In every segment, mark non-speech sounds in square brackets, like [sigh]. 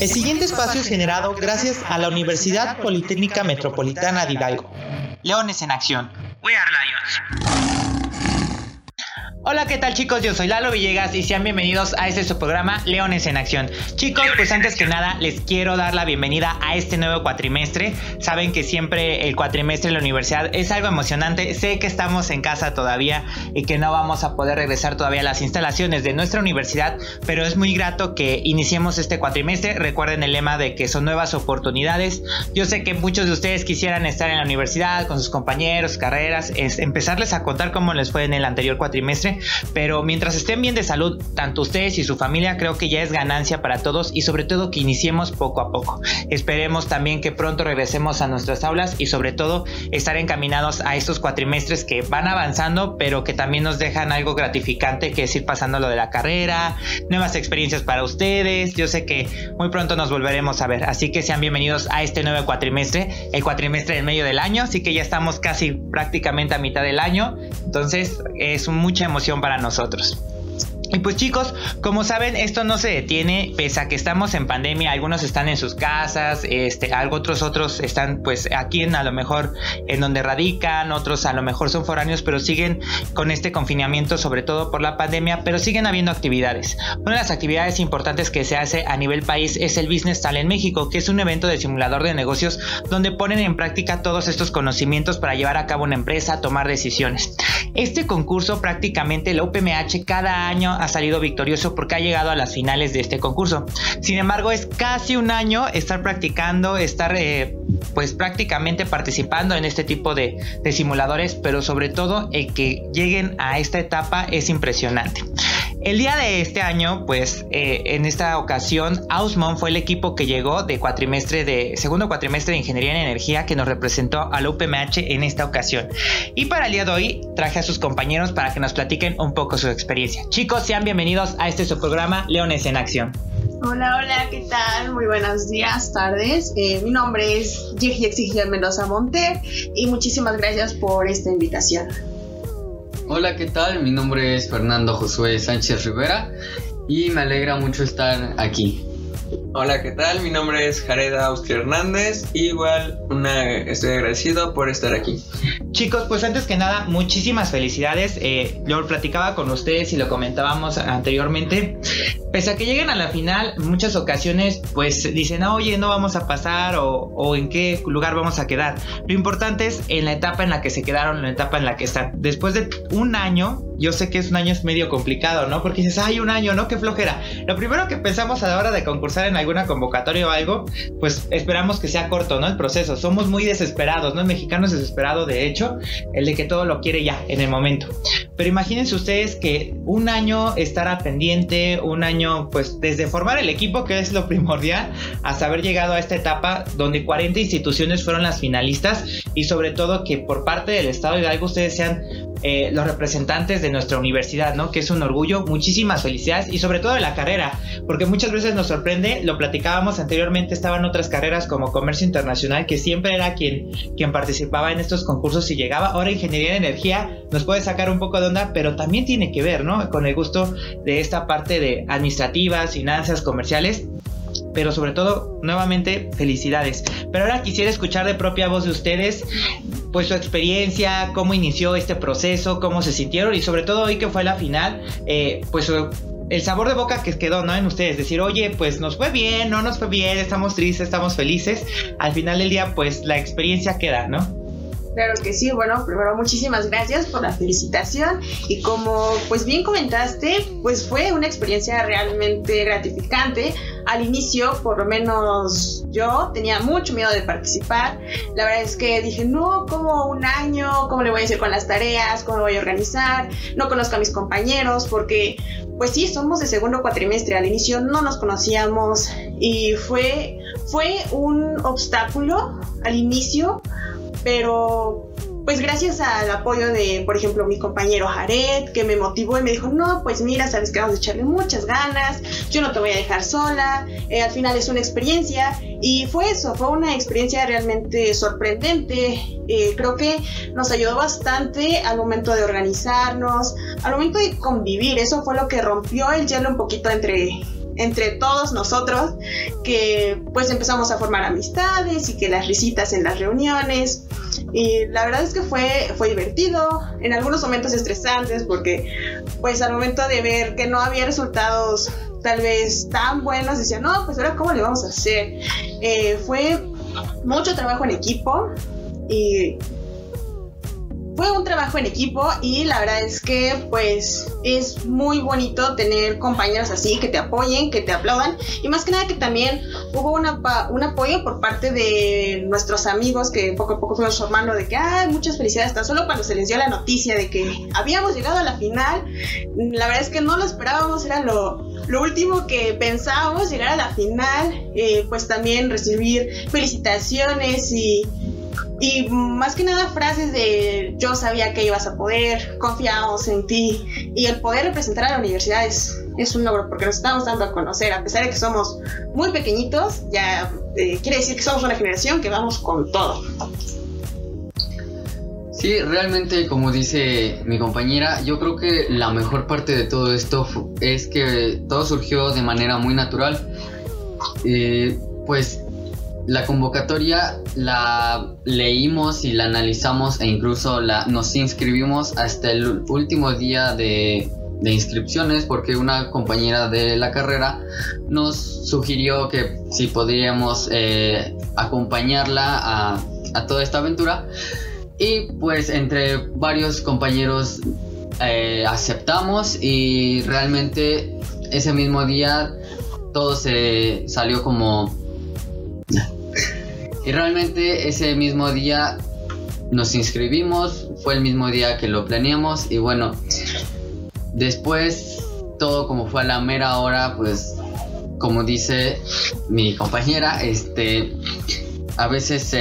El siguiente espacio es generado gracias a la Universidad Politécnica Metropolitana de Hidalgo. Leones en Acción. We are Lions. Hola, ¿qué tal chicos? Yo soy Lalo Villegas y sean bienvenidos a este su programa Leones en Acción. Chicos, pues antes que nada les quiero dar la bienvenida a este nuevo cuatrimestre. Saben que siempre el cuatrimestre en la universidad es algo emocionante. Sé que estamos en casa todavía y que no vamos a poder regresar todavía a las instalaciones de nuestra universidad, pero es muy grato que iniciemos este cuatrimestre. Recuerden el lema de que son nuevas oportunidades. Yo sé que muchos de ustedes quisieran estar en la universidad con sus compañeros, carreras, es empezarles a contar cómo les fue en el anterior cuatrimestre pero mientras estén bien de salud, tanto ustedes y su familia, creo que ya es ganancia para todos y sobre todo que iniciemos poco a poco. Esperemos también que pronto regresemos a nuestras aulas y sobre todo estar encaminados a estos cuatrimestres que van avanzando, pero que también nos dejan algo gratificante, que es ir pasando lo de la carrera, nuevas experiencias para ustedes. Yo sé que muy pronto nos volveremos a ver, así que sean bienvenidos a este nuevo cuatrimestre, el cuatrimestre en medio del año, así que ya estamos casi prácticamente a mitad del año, entonces es mucha emoción para nosotros. Y pues chicos, como saben, esto no se detiene, pese a que estamos en pandemia, algunos están en sus casas, este, otros otros están pues aquí en a lo mejor en donde radican, otros a lo mejor son foráneos, pero siguen con este confinamiento, sobre todo por la pandemia, pero siguen habiendo actividades. Una de las actividades importantes que se hace a nivel país es el Business Talent México, que es un evento de simulador de negocios donde ponen en práctica todos estos conocimientos para llevar a cabo una empresa, tomar decisiones. Este concurso prácticamente la UPMH cada año ha salido victorioso porque ha llegado a las finales de este concurso. Sin embargo, es casi un año estar practicando, estar eh, pues prácticamente participando en este tipo de, simuladores, pero sobre todo el que lleguen a esta etapa es impresionante. El día de este año, pues eh, en esta ocasión, Ausmon fue el equipo que llegó de cuatrimestre de segundo cuatrimestre de Ingeniería en Energía que nos representó al UPMH en esta ocasión. Y para el día de hoy traje a sus compañeros para que nos platiquen un poco su experiencia. Chicos, sean bienvenidos a este su programa Leones en Acción. Hola, hola, ¿qué tal? Muy buenos días, tardes. Eh, mi nombre es Exigir Mendoza Monter y muchísimas gracias por esta invitación. Hola, ¿qué tal? Mi nombre es Fernando Josué Sánchez Rivera y me alegra mucho estar aquí. Hola, ¿qué tal? Mi nombre es Jared Austria Hernández. Igual una, estoy agradecido por estar aquí. Chicos, pues antes que nada, muchísimas felicidades. Eh, yo lo platicaba con ustedes y lo comentábamos anteriormente. Pese a que lleguen a la final, muchas ocasiones pues dicen, oye, no vamos a pasar o, o, en qué lugar vamos a quedar. Lo importante es en la etapa en la que se quedaron, en la etapa en la que están. Después de un año, yo sé que es un año es medio complicado, ¿no? Porque dices, ay, un año, ¿no? Qué flojera. Lo primero que pensamos a la hora de concursar en alguna convocatoria o algo, pues esperamos que sea corto, ¿no? El proceso. Somos muy desesperados, ¿no? El mexicano es desesperado, de hecho, el de que todo lo quiere ya, en el momento. Pero imagínense ustedes que un año estar pendiente, un año, pues desde formar el equipo, que es lo primordial, hasta haber llegado a esta etapa donde 40 instituciones fueron las finalistas y sobre todo que por parte del Estado de Hidalgo ustedes sean eh, los representantes de nuestra universidad, ¿no? Que es un orgullo, muchísimas felicidades y sobre todo de la carrera, porque muchas veces nos sorprende, lo platicábamos anteriormente, estaban otras carreras como comercio internacional, que siempre era quien, quien participaba en estos concursos y llegaba, ahora ingeniería de energía nos puede sacar un poco de onda, pero también tiene que ver, ¿no? Con el gusto de esta parte de administrativas, finanzas, comerciales pero sobre todo, nuevamente, felicidades. Pero ahora quisiera escuchar de propia voz de ustedes, pues su experiencia, cómo inició este proceso, cómo se sintieron y sobre todo hoy que fue la final, eh, pues el sabor de boca que quedó, ¿no? En ustedes, decir, oye, pues nos fue bien, no nos fue bien, estamos tristes, estamos felices. Al final del día, pues la experiencia queda, ¿no? Claro que sí, bueno, primero muchísimas gracias por la felicitación y como pues bien comentaste, pues fue una experiencia realmente gratificante. Al inicio, por lo menos yo tenía mucho miedo de participar. La verdad es que dije, no, como un año, ¿cómo le voy a hacer con las tareas? ¿Cómo lo voy a organizar? No conozco a mis compañeros porque pues sí, somos de segundo cuatrimestre. Al inicio no nos conocíamos y fue, fue un obstáculo al inicio pero pues gracias al apoyo de, por ejemplo, mi compañero Jared, que me motivó y me dijo, no, pues mira, sabes que vamos a echarle muchas ganas, yo no te voy a dejar sola, eh, al final es una experiencia. Y fue eso, fue una experiencia realmente sorprendente, eh, creo que nos ayudó bastante al momento de organizarnos, al momento de convivir, eso fue lo que rompió el hielo un poquito entre entre todos nosotros que pues empezamos a formar amistades y que las risitas en las reuniones. Y la verdad es que fue, fue divertido, en algunos momentos estresantes porque pues al momento de ver que no había resultados tal vez tan buenos decía no pues ahora cómo le vamos a hacer eh, fue mucho trabajo en equipo y fue un trabajo en equipo y la verdad es que pues es muy bonito tener compañeros así que te apoyen, que te aplaudan. Y más que nada que también hubo una, un apoyo por parte de nuestros amigos que poco a poco fuimos formando de que ay muchas felicidades tan solo cuando se les dio la noticia de que habíamos llegado a la final la verdad es que no lo esperábamos era lo, lo último que pensábamos llegar a la final eh, pues también recibir felicitaciones y y más que nada frases de yo sabía que ibas a poder, confiamos en ti. Y el poder representar a la universidad es, es un logro porque nos estamos dando a conocer. A pesar de que somos muy pequeñitos, ya eh, quiere decir que somos una generación que vamos con todo. Sí, realmente como dice mi compañera, yo creo que la mejor parte de todo esto es que todo surgió de manera muy natural. Eh, pues la convocatoria la leímos y la analizamos e incluso la, nos inscribimos hasta el último día de, inscripciones porque una compañera de la carrera nos sugirió que si podríamos eh, acompañarla a, toda esta aventura. Y pues entre varios compañeros eh, aceptamos y realmente ese mismo día todo se salió como y realmente ese mismo día nos inscribimos, fue el mismo día que lo planeamos y bueno, después todo como fue a la mera hora, pues como dice mi compañera, este a veces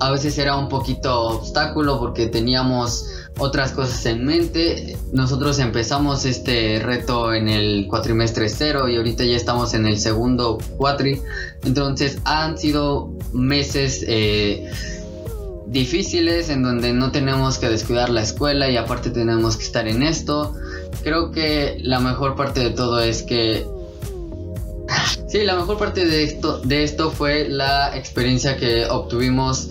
a veces era un poquito obstáculo porque teníamos otras cosas en mente. Nosotros empezamos este reto en el cuatrimestre cero y ahorita ya estamos en el segundo cuatri. Entonces han sido meses eh, difíciles en donde no tenemos que descuidar la escuela y aparte tenemos que estar en esto. Creo que la mejor parte de todo es que Sí, la mejor parte de esto, de esto fue la experiencia que obtuvimos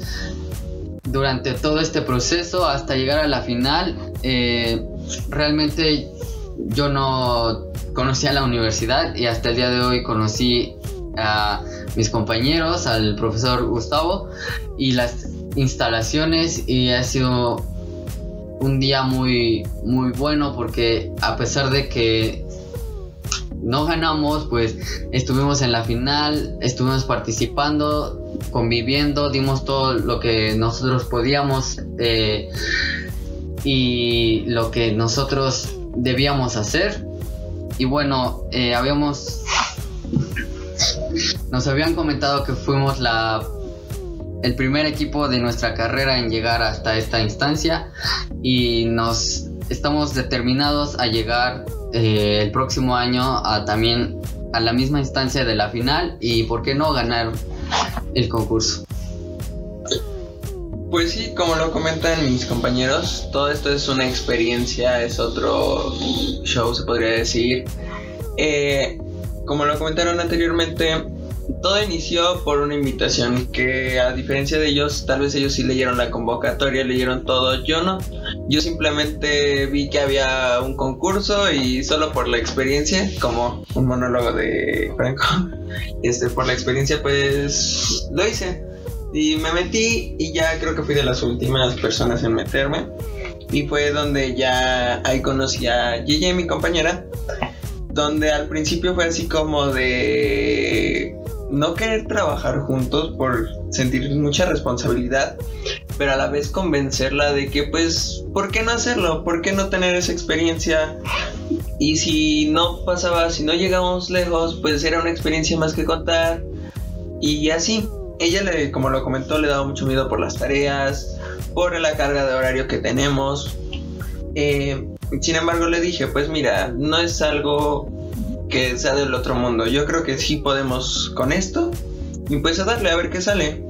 durante todo este proceso hasta llegar a la final. Eh, realmente yo no conocía la universidad y hasta el día de hoy conocí a mis compañeros, al profesor Gustavo y las instalaciones y ha sido un día muy muy bueno porque a pesar de que no ganamos, pues estuvimos en la final, estuvimos participando, conviviendo, dimos todo lo que nosotros podíamos eh, y lo que nosotros debíamos hacer. Y bueno, eh, habíamos, nos habían comentado que fuimos la el primer equipo de nuestra carrera en llegar hasta esta instancia y nos estamos determinados a llegar eh, el próximo año a también a la misma instancia de la final y por qué no ganar el concurso. Pues sí, como lo comentan mis compañeros, todo esto es una experiencia, es otro show, se podría decir. Eh, como lo comentaron anteriormente, todo inició por una invitación que a diferencia de ellos, tal vez ellos sí leyeron la convocatoria, leyeron todo, yo no. Yo simplemente vi que había un concurso y solo por la experiencia, como un monólogo de Franco, [laughs] este por la experiencia pues lo hice. Y me metí y ya creo que fui de las últimas personas en meterme. Y fue donde ya ahí conocí a Gigi, mi compañera, donde al principio fue así como de no querer trabajar juntos por sentir mucha responsabilidad, pero a la vez convencerla de que pues, ¿por qué no hacerlo? ¿Por qué no tener esa experiencia? Y si no pasaba, si no llegamos lejos, pues era una experiencia más que contar. Y así, ella le, como lo comentó, le daba mucho miedo por las tareas, por la carga de horario que tenemos. Eh, sin embargo, le dije, pues mira, no es algo que sea del otro mundo. Yo creo que sí podemos con esto. Y pues a darle a ver qué sale.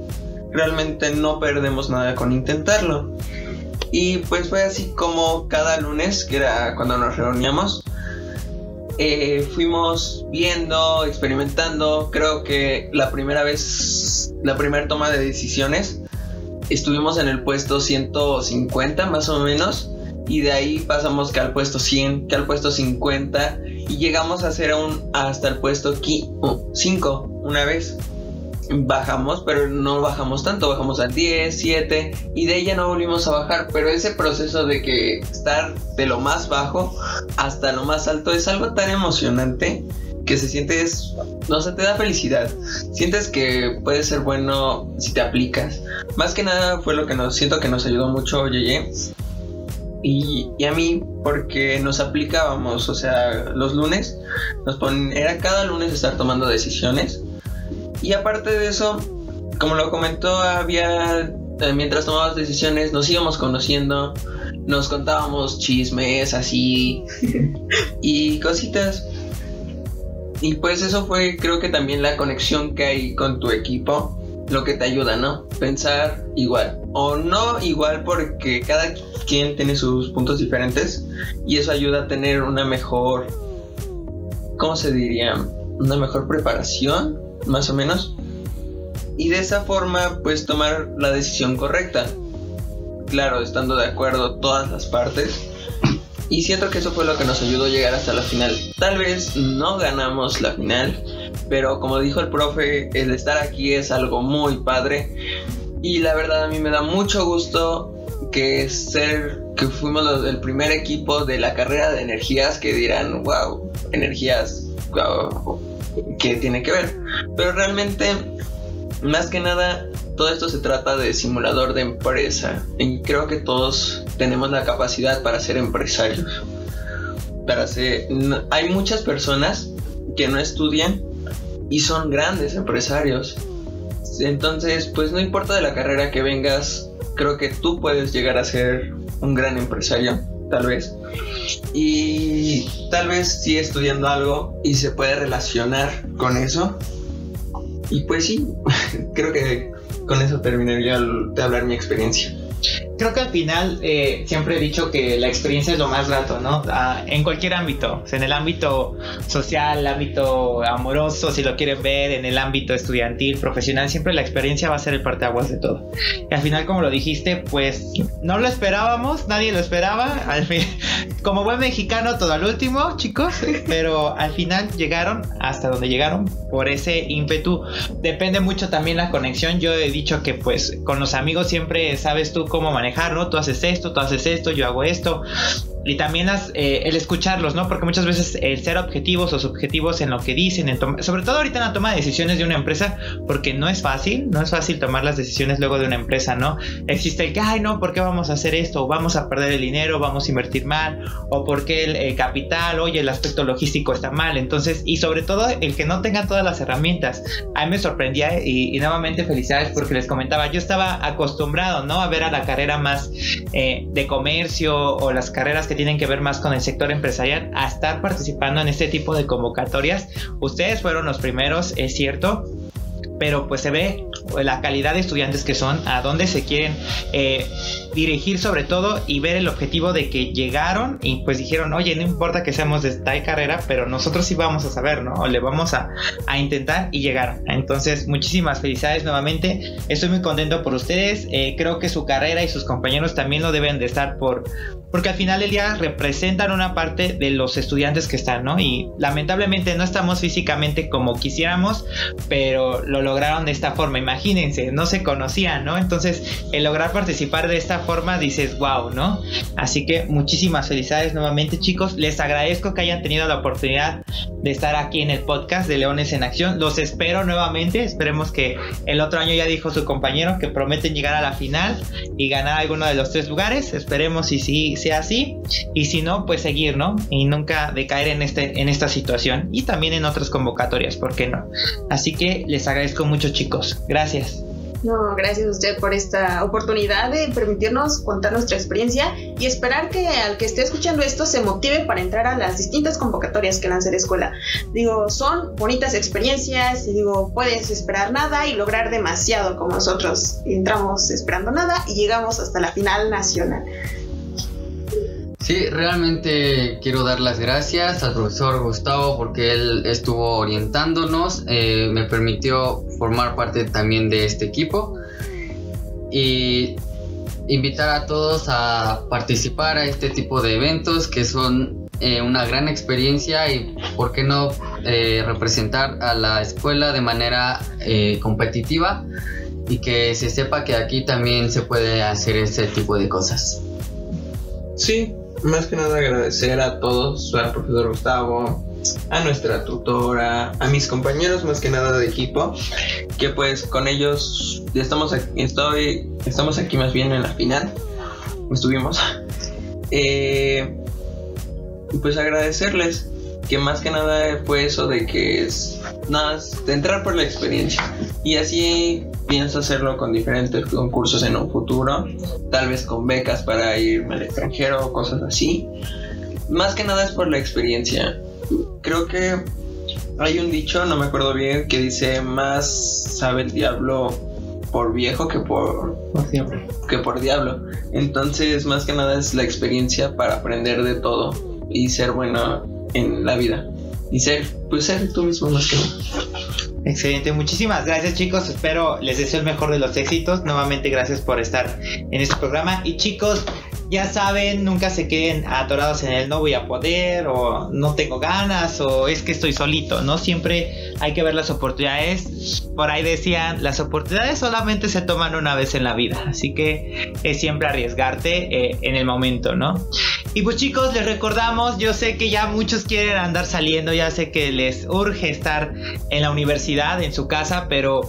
Realmente no perdemos nada con intentarlo. Y pues fue así como cada lunes, que era cuando nos reuníamos, eh, fuimos viendo, experimentando. Creo que la primera vez, la primera toma de decisiones, estuvimos en el puesto 150 más o menos. Y de ahí pasamos que al puesto 100, que al puesto 50. Y llegamos a ser un, hasta el puesto 5 una vez bajamos, pero no bajamos tanto, bajamos a 10, 7 y de ahí ya no volvimos a bajar, pero ese proceso de que estar de lo más bajo hasta lo más alto es algo tan emocionante que se siente, no sé, te da felicidad. Sientes que puede ser bueno si te aplicas. Más que nada fue lo que nos siento que nos ayudó mucho Yeye. Y, y, a mí, porque nos aplicábamos, o sea, los lunes, nos ponen, era cada lunes estar tomando decisiones y aparte de eso, como lo comentó, había, eh, mientras tomábamos decisiones, nos íbamos conociendo, nos contábamos chismes así y cositas. Y pues eso fue, creo que también la conexión que hay con tu equipo, lo que te ayuda, ¿no? Pensar igual. O no igual porque cada quien tiene sus puntos diferentes y eso ayuda a tener una mejor, ¿cómo se diría? Una mejor preparación más o menos. Y de esa forma, pues tomar la decisión correcta. Claro, estando de acuerdo todas las partes. Y siento que eso fue lo que nos ayudó a llegar hasta la final. Tal vez no ganamos la final, pero como dijo el profe, el estar aquí es algo muy padre. Y la verdad a mí me da mucho gusto que ser que fuimos el primer equipo de la carrera de energías que dirán, wow, energías, wow, que tiene que ver. Pero realmente, más que nada, todo esto se trata de simulador de empresa. Y creo que todos tenemos la capacidad para ser empresarios. Para ser, hay muchas personas que no estudian y son grandes empresarios. Entonces, pues no importa de la carrera que vengas, creo que tú puedes llegar a ser un gran empresario tal vez. Y tal vez sí estudiando algo y se puede relacionar con eso. Y pues sí, [laughs] creo que con eso terminaría de hablar mi experiencia creo que al final eh, siempre he dicho que la experiencia es lo más grato, ¿no? Ah, en cualquier ámbito, en el ámbito social, el ámbito amoroso, si lo quieren ver, en el ámbito estudiantil, profesional, siempre la experiencia va a ser el parteaguas de todo. Y al final, como lo dijiste, pues no lo esperábamos, nadie lo esperaba. Al fin, [laughs] como buen mexicano, todo al último, chicos, pero al final llegaron hasta donde llegaron por ese ímpetu. Depende mucho también la conexión. Yo he dicho que, pues, con los amigos siempre sabes tú cómo manejar ¿no? Tú haces esto, tú haces esto, yo hago esto y también las, eh, el escucharlos, ¿no? Porque muchas veces el ser objetivos o subjetivos en lo que dicen, sobre todo ahorita en la toma de decisiones de una empresa, porque no es fácil, no es fácil tomar las decisiones luego de una empresa, ¿no? Existe el que, ay, no, ¿por qué vamos a hacer esto? O vamos a perder el dinero, vamos a invertir mal, o porque el, capital, oye, el aspecto logístico está mal. Entonces, y sobre todo el que no tenga todas las herramientas. A mí me sorprendía y, nuevamente felicidades porque les comentaba, yo estaba acostumbrado, ¿no? A ver a la carrera más eh, de comercio o las carreras que tienen que ver más con el sector empresarial a estar participando en este tipo de convocatorias. Ustedes fueron los primeros, es cierto, pero pues se ve la calidad de estudiantes que son, a dónde se quieren eh, dirigir sobre todo y ver el objetivo de que llegaron y pues dijeron, oye, no importa que seamos de tal carrera, pero nosotros sí vamos a saber, ¿no? O le vamos a, intentar y llegar. Entonces, muchísimas felicidades nuevamente. Estoy muy contento por ustedes. Eh, creo que su carrera y sus compañeros también lo deben de estar por, porque al final del día representan una parte de los estudiantes que están, ¿no? Y lamentablemente no estamos físicamente como quisiéramos, pero lo lograron de esta forma. Imagínense, no se conocían, ¿no? Entonces, el lograr participar de esta forma dices, wow, ¿no? Así que muchísimas felicidades nuevamente, chicos. Les agradezco que hayan tenido la oportunidad de estar aquí en el podcast de Leones en Acción. Los espero nuevamente. Esperemos que el otro año ya dijo su compañero que prometen llegar a la final y ganar alguno de los tres lugares. Esperemos si sí sea así. Y si no, pues seguir, ¿no? Y nunca decaer en, este, en esta situación. Y también en otras convocatorias, ¿por qué no? Así que les agradezco mucho chicos. Gracias. No, gracias a usted por esta oportunidad de permitirnos contar nuestra experiencia y esperar que al que esté escuchando esto se motive para entrar a las distintas convocatorias que lanza la escuela. Digo, son bonitas experiencias y digo, puedes esperar nada y lograr demasiado como nosotros entramos esperando nada y llegamos hasta la final nacional. Sí, realmente quiero dar las gracias al profesor Gustavo porque él estuvo orientándonos, eh, me permitió formar parte también de este equipo y invitar a todos a participar a este tipo de eventos que son eh, una gran experiencia y por qué no eh, representar a la escuela de manera competitiva y que se sepa que aquí también se puede hacer ese tipo de cosas. Sí, más que nada agradecer a todos, al profesor Gustavo, a nuestra tutora, a mis compañeros más que nada de equipo, que pues con ellos estamos estoy, estamos aquí más bien en la final, estuvimos. Eh, pues agradecerles que más que nada fue eso de que es nada, de entrar por la experiencia y así pienso hacerlo con diferentes concursos en un futuro, tal vez con becas para irme al extranjero o cosas así. Más que nada es por la experiencia. Creo que hay un dicho, no me acuerdo bien, que dice más sabe el diablo por viejo que por, que por diablo. Entonces, más que nada es la experiencia para aprender de todo y ser bueno en la vida. Y ser, pues ser tú mismo más que nada. Excelente, muchísimas gracias chicos, espero les deseo el mejor de los éxitos, nuevamente gracias por estar en este programa. Y chicos, ya saben, nunca se queden atorados en el no voy a poder o no tengo ganas o es que estoy solito, ¿no? Siempre hay que ver las oportunidades. Por ahí decían, las oportunidades solamente se toman una vez en la vida, así que es siempre arriesgarte eh, en el momento, ¿no? Y pues chicos, les recordamos, yo sé que ya muchos quieren andar saliendo, ya sé que les urge estar en la universidad, en su casa, pero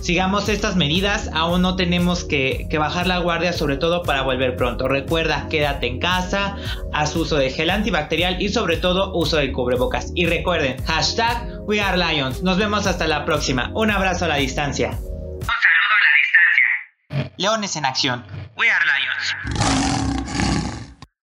sigamos estas medidas, aún no tenemos que, bajar la guardia, sobre todo para volver pronto. Recuerda, quédate en casa, haz uso de gel antibacterial y sobre todo uso de cubrebocas. Y recuerden, hashtag We Are Lions. Nos vemos hasta la próxima. Un abrazo a la distancia. Un saludo a la distancia. Leones en acción. We Are Lions.